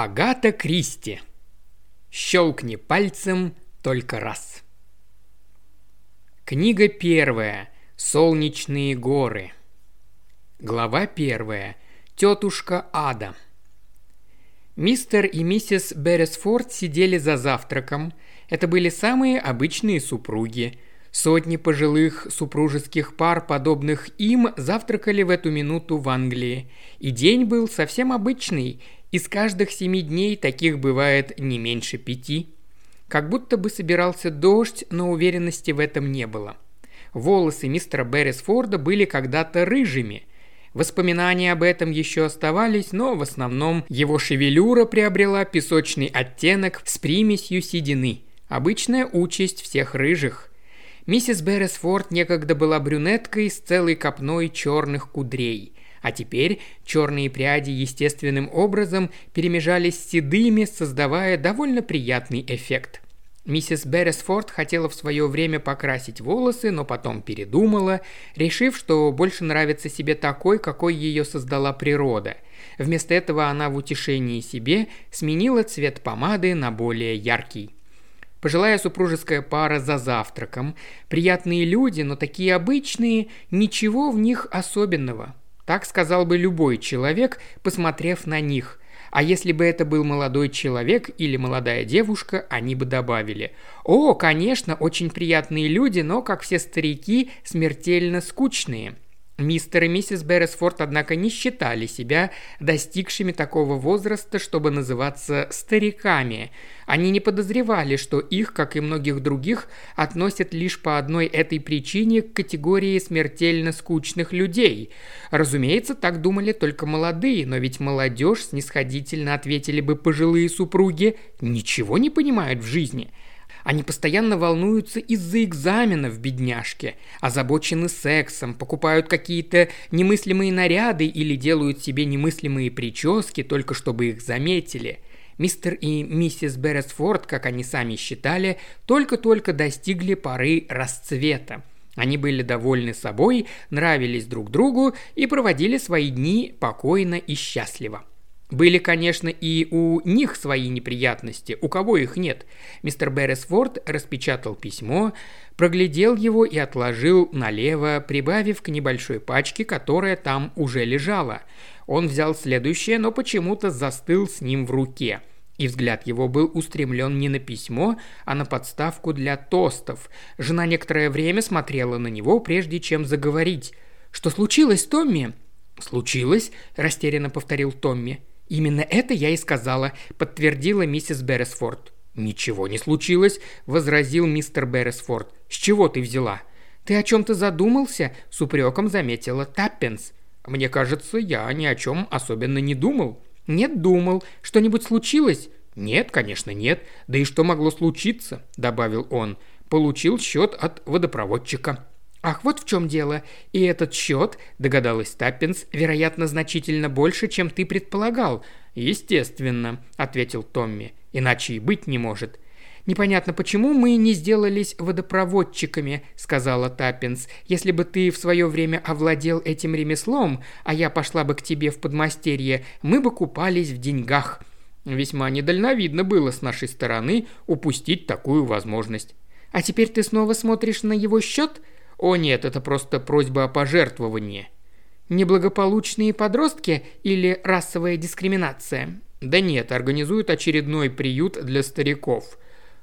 Агата Кристи. Щелкни пальцем только раз. Книга первая. Солнечные горы. Глава первая. Тетушка Ада. Мистер и миссис Берресфорд сидели за завтраком. Это были самые обычные супруги. Сотни пожилых супружеских пар, подобных им, завтракали в эту минуту в Англии. И день был совсем обычный. Из каждых семи дней таких бывает не меньше пяти. Как будто бы собирался дождь, но уверенности в этом не было. Волосы мистера Беррисфорда были когда-то рыжими. Воспоминания об этом еще оставались, но в основном его шевелюра приобрела песочный оттенок с примесью седины. Обычная участь всех рыжих. Миссис Берресфорд некогда была брюнеткой с целой копной черных кудрей – а теперь черные пряди естественным образом перемежались с седыми, создавая довольно приятный эффект. Миссис Берресфорд хотела в свое время покрасить волосы, но потом передумала, решив, что больше нравится себе такой, какой ее создала природа. Вместо этого она в утешении себе сменила цвет помады на более яркий. Пожилая супружеская пара за завтраком. Приятные люди, но такие обычные, ничего в них особенного. Так сказал бы любой человек, посмотрев на них. А если бы это был молодой человек или молодая девушка, они бы добавили «О, конечно, очень приятные люди, но, как все старики, смертельно скучные». Мистер и миссис Берресфорд, однако, не считали себя достигшими такого возраста, чтобы называться стариками. Они не подозревали, что их, как и многих других, относят лишь по одной этой причине к категории смертельно скучных людей. Разумеется, так думали только молодые, но ведь молодежь снисходительно ответили бы пожилые супруги «ничего не понимают в жизни». Они постоянно волнуются из-за экзаменов, бедняжки, озабочены сексом, покупают какие-то немыслимые наряды или делают себе немыслимые прически, только чтобы их заметили. Мистер и миссис Берресфорд, как они сами считали, только-только достигли поры расцвета. Они были довольны собой, нравились друг другу и проводили свои дни покойно и счастливо. Были, конечно, и у них свои неприятности, у кого их нет. Мистер Берресфорд распечатал письмо, проглядел его и отложил налево, прибавив к небольшой пачке, которая там уже лежала. Он взял следующее, но почему-то застыл с ним в руке. И взгляд его был устремлен не на письмо, а на подставку для тостов. Жена некоторое время смотрела на него, прежде чем заговорить. «Что случилось, Томми?» «Случилось?» – растерянно повторил Томми. «Именно это я и сказала», – подтвердила миссис Берресфорд. «Ничего не случилось», – возразил мистер Берресфорд. «С чего ты взяла?» «Ты о чем-то задумался?» – с упреком заметила Таппенс. «Мне кажется, я ни о чем особенно не думал». «Нет, думал. Что-нибудь случилось?» «Нет, конечно, нет. Да и что могло случиться?» – добавил он. «Получил счет от водопроводчика». «Ах, вот в чем дело. И этот счет, догадалась Таппинс, вероятно, значительно больше, чем ты предполагал». «Естественно», — ответил Томми. «Иначе и быть не может». «Непонятно, почему мы не сделались водопроводчиками», — сказала Таппинс. «Если бы ты в свое время овладел этим ремеслом, а я пошла бы к тебе в подмастерье, мы бы купались в деньгах». Весьма недальновидно было с нашей стороны упустить такую возможность. «А теперь ты снова смотришь на его счет?» О нет, это просто просьба о пожертвовании. Неблагополучные подростки или расовая дискриминация? Да нет, организуют очередной приют для стариков.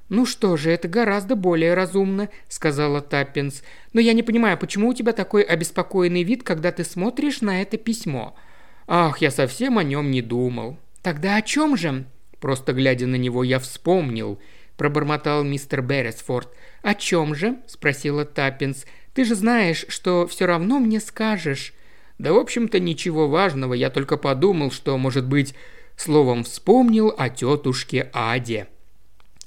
«Ну что же, это гораздо более разумно», — сказала Таппинс. «Но я не понимаю, почему у тебя такой обеспокоенный вид, когда ты смотришь на это письмо?» «Ах, я совсем о нем не думал». «Тогда о чем же?» Просто глядя на него, я вспомнил –– пробормотал мистер Берресфорд. «О чем же?» – спросила Таппинс. Ты же знаешь, что все равно мне скажешь». «Да, в общем-то, ничего важного. Я только подумал, что, может быть, словом вспомнил о тетушке Аде».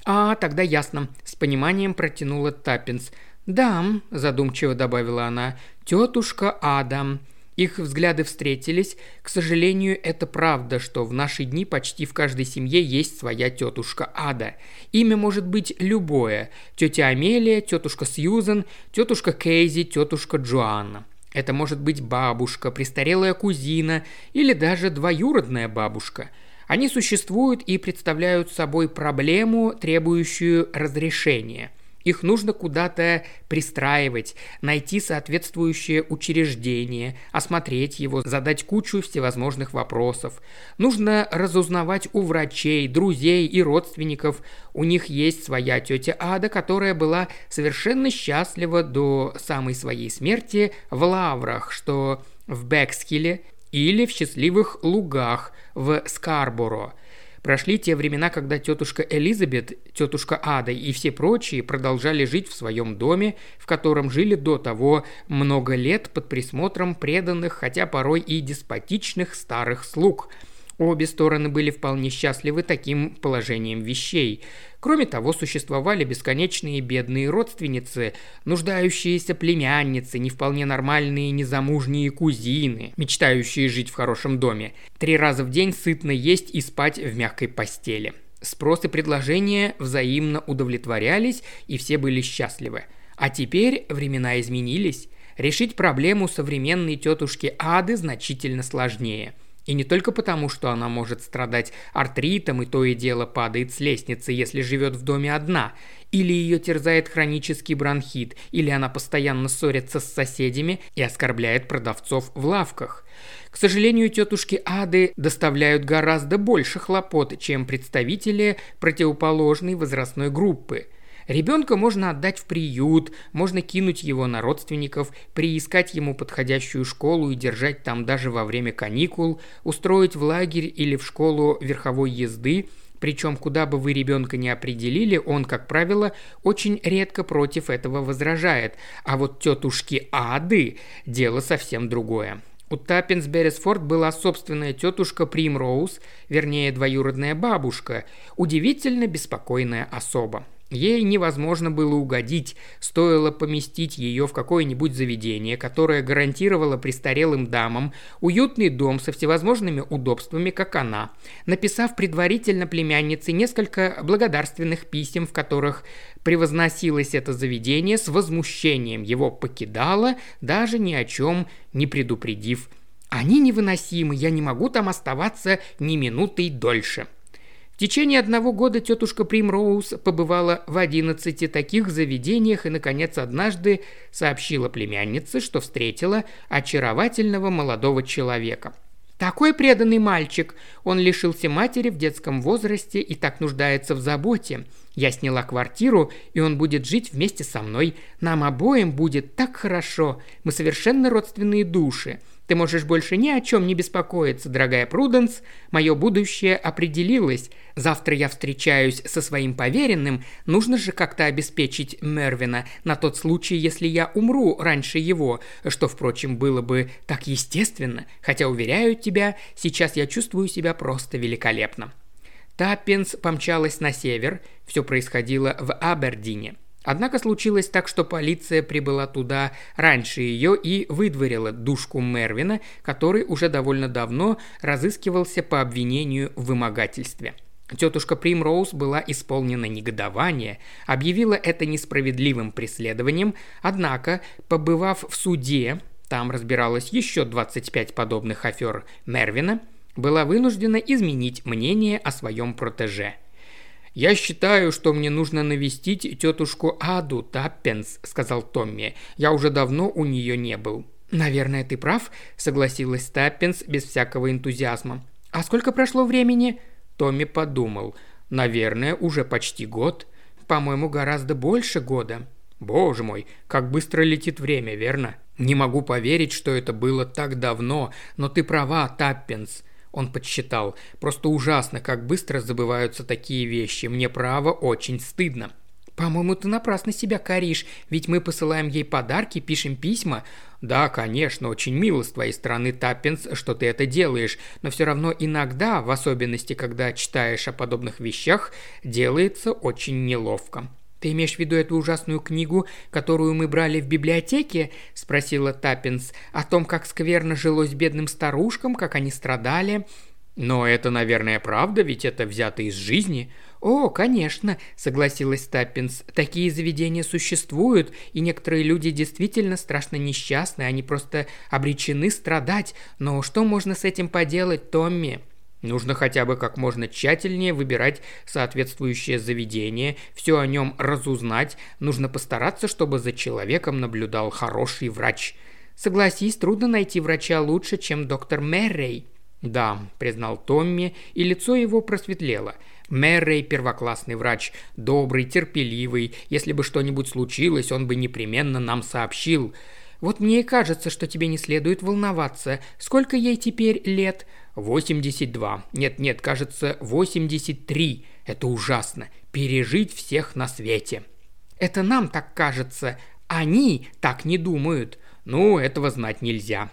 «А, тогда ясно», – с пониманием протянула Таппинс. «Да», – задумчиво добавила она, – «тетушка Ада». Их взгляды встретились. К сожалению, это правда, что в наши дни почти в каждой семье есть своя тетушка Ада. Имя может быть любое. Тетя Амелия, тетушка Сьюзен, тетушка Кейзи, тетушка Джоанна. Это может быть бабушка, престарелая кузина или даже двоюродная бабушка. Они существуют и представляют собой проблему, требующую разрешения – их нужно куда-то пристраивать, найти соответствующее учреждение, осмотреть его, задать кучу всевозможных вопросов. Нужно разузнавать у врачей, друзей и родственников. У них есть своя тетя Ада, которая была совершенно счастлива до самой своей смерти в Лаврах, что в Бекскилле, или в счастливых лугах в Скарборо – Прошли те времена, когда тетушка Элизабет, тетушка Ада и все прочие продолжали жить в своем доме, в котором жили до того много лет под присмотром преданных, хотя порой и деспотичных старых слуг – Обе стороны были вполне счастливы таким положением вещей. Кроме того, существовали бесконечные бедные родственницы, нуждающиеся племянницы, не вполне нормальные незамужние кузины, мечтающие жить в хорошем доме, три раза в день сытно есть и спать в мягкой постели. Спрос и предложения взаимно удовлетворялись, и все были счастливы. А теперь времена изменились. Решить проблему современной тетушки Ады значительно сложнее – и не только потому, что она может страдать артритом и то и дело падает с лестницы, если живет в доме одна, или ее терзает хронический бронхит, или она постоянно ссорится с соседями и оскорбляет продавцов в лавках. К сожалению, тетушки Ады доставляют гораздо больше хлопот, чем представители противоположной возрастной группы – Ребенка можно отдать в приют, можно кинуть его на родственников, приискать ему подходящую школу и держать там даже во время каникул, устроить в лагерь или в школу верховой езды, причем куда бы вы ребенка не определили, он, как правило, очень редко против этого возражает. А вот тетушки Ады – дело совсем другое. У Таппинс Беррисфорд была собственная тетушка Примроуз, вернее, двоюродная бабушка, удивительно беспокойная особа. Ей невозможно было угодить, стоило поместить ее в какое-нибудь заведение, которое гарантировало престарелым дамам уютный дом со всевозможными удобствами, как она, написав предварительно племяннице несколько благодарственных писем, в которых превозносилось это заведение, с возмущением его покидала, даже ни о чем не предупредив. «Они невыносимы, я не могу там оставаться ни минутой дольше». В течение одного года тетушка Примроуз побывала в одиннадцати таких заведениях и, наконец, однажды сообщила племяннице, что встретила очаровательного молодого человека. Такой преданный мальчик. Он лишился матери в детском возрасте и так нуждается в заботе. Я сняла квартиру, и он будет жить вместе со мной. Нам обоим будет так хорошо. Мы совершенно родственные души. Ты можешь больше ни о чем не беспокоиться, дорогая Пруденс. Мое будущее определилось. Завтра я встречаюсь со своим поверенным. Нужно же как-то обеспечить Мервина на тот случай, если я умру раньше его, что, впрочем, было бы так естественно. Хотя, уверяю тебя, сейчас я чувствую себя просто великолепно. Таппинс помчалась на север. Все происходило в Абердине. Однако случилось так, что полиция прибыла туда раньше ее и выдворила душку Мервина, который уже довольно давно разыскивался по обвинению в вымогательстве. Тетушка Примроуз была исполнена негодования, объявила это несправедливым преследованием, однако, побывав в суде, там разбиралось еще 25 подобных афер Мервина, была вынуждена изменить мнение о своем протеже – «Я считаю, что мне нужно навестить тетушку Аду Таппенс», – сказал Томми. «Я уже давно у нее не был». «Наверное, ты прав», – согласилась Таппенс без всякого энтузиазма. «А сколько прошло времени?» Томми подумал. «Наверное, уже почти год. По-моему, гораздо больше года». «Боже мой, как быстро летит время, верно?» «Не могу поверить, что это было так давно, но ты права, Таппенс. Он подсчитал. «Просто ужасно, как быстро забываются такие вещи. Мне право очень стыдно». «По-моему, ты напрасно себя коришь, ведь мы посылаем ей подарки, пишем письма». «Да, конечно, очень мило с твоей стороны, Таппинс, что ты это делаешь, но все равно иногда, в особенности, когда читаешь о подобных вещах, делается очень неловко». «Ты имеешь в виду эту ужасную книгу, которую мы брали в библиотеке?» – спросила Таппинс. «О том, как скверно жилось бедным старушкам, как они страдали». «Но это, наверное, правда, ведь это взято из жизни». «О, конечно», – согласилась Таппинс. «Такие заведения существуют, и некоторые люди действительно страшно несчастны, они просто обречены страдать. Но что можно с этим поделать, Томми?» Нужно хотя бы как можно тщательнее выбирать соответствующее заведение, все о нем разузнать, нужно постараться, чтобы за человеком наблюдал хороший врач. Согласись, трудно найти врача лучше, чем доктор Меррей. «Да», – признал Томми, и лицо его просветлело. «Мэррей – первоклассный врач, добрый, терпеливый. Если бы что-нибудь случилось, он бы непременно нам сообщил. Вот мне и кажется, что тебе не следует волноваться. Сколько ей теперь лет?» Восемьдесят два. Нет-нет, кажется, восемьдесят три. Это ужасно. Пережить всех на свете». «Это нам так кажется. Они так не думают. Ну, этого знать нельзя.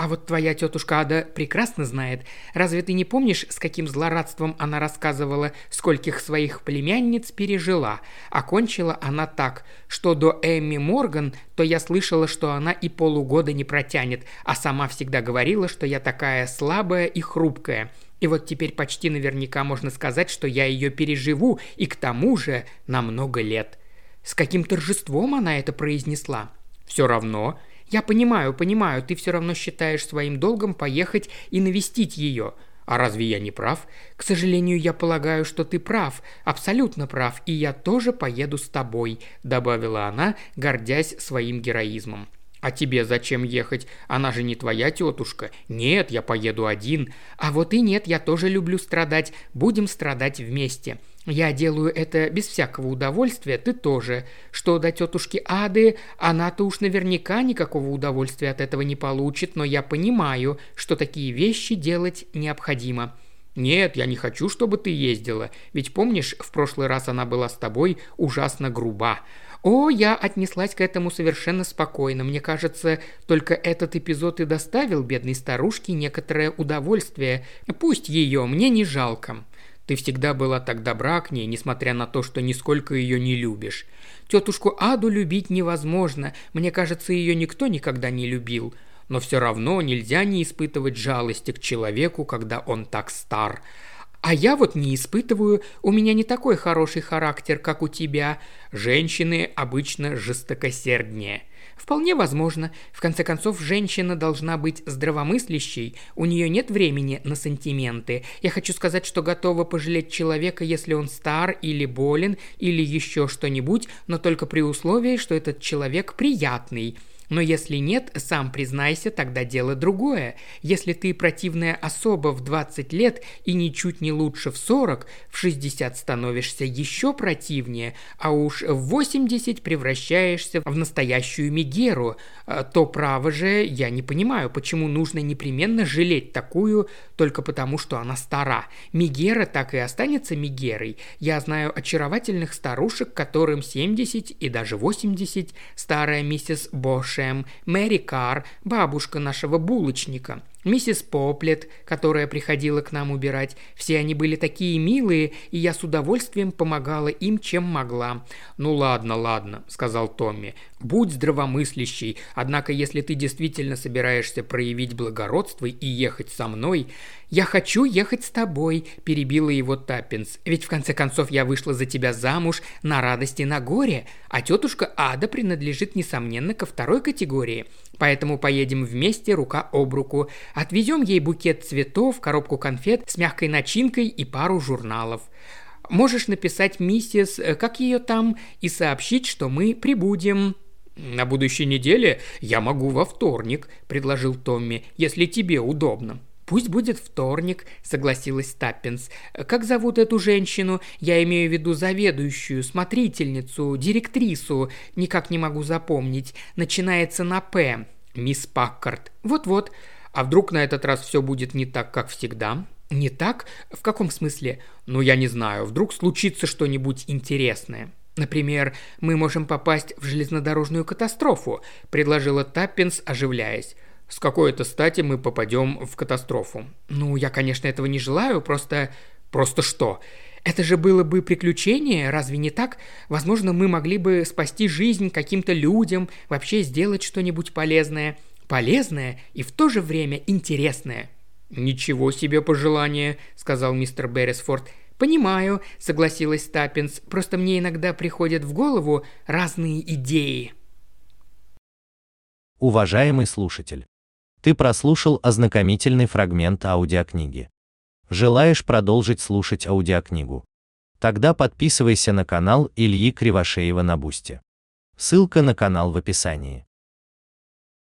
А вот твоя тетушка Ада прекрасно знает. Разве ты не помнишь, с каким злорадством она рассказывала, скольких своих племянниц пережила? Окончила она так, что до Эмми Морган, то я слышала, что она и полугода не протянет, а сама всегда говорила, что я такая слабая и хрупкая. И вот теперь почти наверняка можно сказать, что я ее переживу, и к тому же на много лет. С каким торжеством она это произнесла? Все равно, я понимаю, понимаю, ты все равно считаешь своим долгом поехать и навестить ее. А разве я не прав? К сожалению, я полагаю, что ты прав, абсолютно прав, и я тоже поеду с тобой», – добавила она, гордясь своим героизмом. «А тебе зачем ехать? Она же не твоя тетушка. Нет, я поеду один. А вот и нет, я тоже люблю страдать. Будем страдать вместе. Я делаю это без всякого удовольствия, ты тоже. Что до тетушки Ады, она-то уж наверняка никакого удовольствия от этого не получит, но я понимаю, что такие вещи делать необходимо. «Нет, я не хочу, чтобы ты ездила, ведь помнишь, в прошлый раз она была с тобой ужасно груба. О, я отнеслась к этому совершенно спокойно. Мне кажется, только этот эпизод и доставил бедной старушке некоторое удовольствие. Пусть ее, мне не жалко. Ты всегда была так добра к ней, несмотря на то, что нисколько ее не любишь. Тетушку Аду любить невозможно, мне кажется, ее никто никогда не любил. Но все равно нельзя не испытывать жалости к человеку, когда он так стар. А я вот не испытываю, у меня не такой хороший характер, как у тебя. Женщины обычно жестокосерднее. Вполне возможно. В конце концов, женщина должна быть здравомыслящей, у нее нет времени на сантименты. Я хочу сказать, что готова пожалеть человека, если он стар или болен, или еще что-нибудь, но только при условии, что этот человек приятный – но если нет, сам признайся, тогда дело другое. Если ты противная особа в 20 лет и ничуть не лучше в 40, в 60 становишься еще противнее, а уж в 80 превращаешься в настоящую Мегеру, э, то право же я не понимаю, почему нужно непременно жалеть такую только потому, что она стара. Мегера так и останется Мегерой. Я знаю очаровательных старушек, которым 70 и даже 80, старая миссис Бош Шем, Мэри Кар, бабушка нашего булочника миссис Поплет, которая приходила к нам убирать. Все они были такие милые, и я с удовольствием помогала им, чем могла. «Ну ладно, ладно», – сказал Томми. «Будь здравомыслящий, однако если ты действительно собираешься проявить благородство и ехать со мной...» «Я хочу ехать с тобой», – перебила его Таппинс. «Ведь в конце концов я вышла за тебя замуж на радости на горе, а тетушка Ада принадлежит, несомненно, ко второй категории. Поэтому поедем вместе рука об руку. Отвезем ей букет цветов, коробку конфет с мягкой начинкой и пару журналов. Можешь написать миссис, э, как ее там, и сообщить, что мы прибудем». «На будущей неделе я могу во вторник», – предложил Томми, – «если тебе удобно». «Пусть будет вторник», – согласилась Таппинс. «Как зовут эту женщину? Я имею в виду заведующую, смотрительницу, директрису. Никак не могу запомнить. Начинается на «П». Мисс Паккарт. Вот-вот. А вдруг на этот раз все будет не так, как всегда? Не так? В каком смысле? Ну, я не знаю. Вдруг случится что-нибудь интересное. Например, мы можем попасть в железнодорожную катастрофу, предложила Таппинс, оживляясь. С какой-то стати мы попадем в катастрофу. Ну, я, конечно, этого не желаю, просто... Просто что? Это же было бы приключение, разве не так? Возможно, мы могли бы спасти жизнь каким-то людям, вообще сделать что-нибудь полезное – полезное и в то же время интересное». «Ничего себе пожелание», — сказал мистер Беррисфорд. «Понимаю», — согласилась Таппинс, — «просто мне иногда приходят в голову разные идеи». Уважаемый слушатель, ты прослушал ознакомительный фрагмент аудиокниги. Желаешь продолжить слушать аудиокнигу? Тогда подписывайся на канал Ильи Кривошеева на Бусте. Ссылка на канал в описании.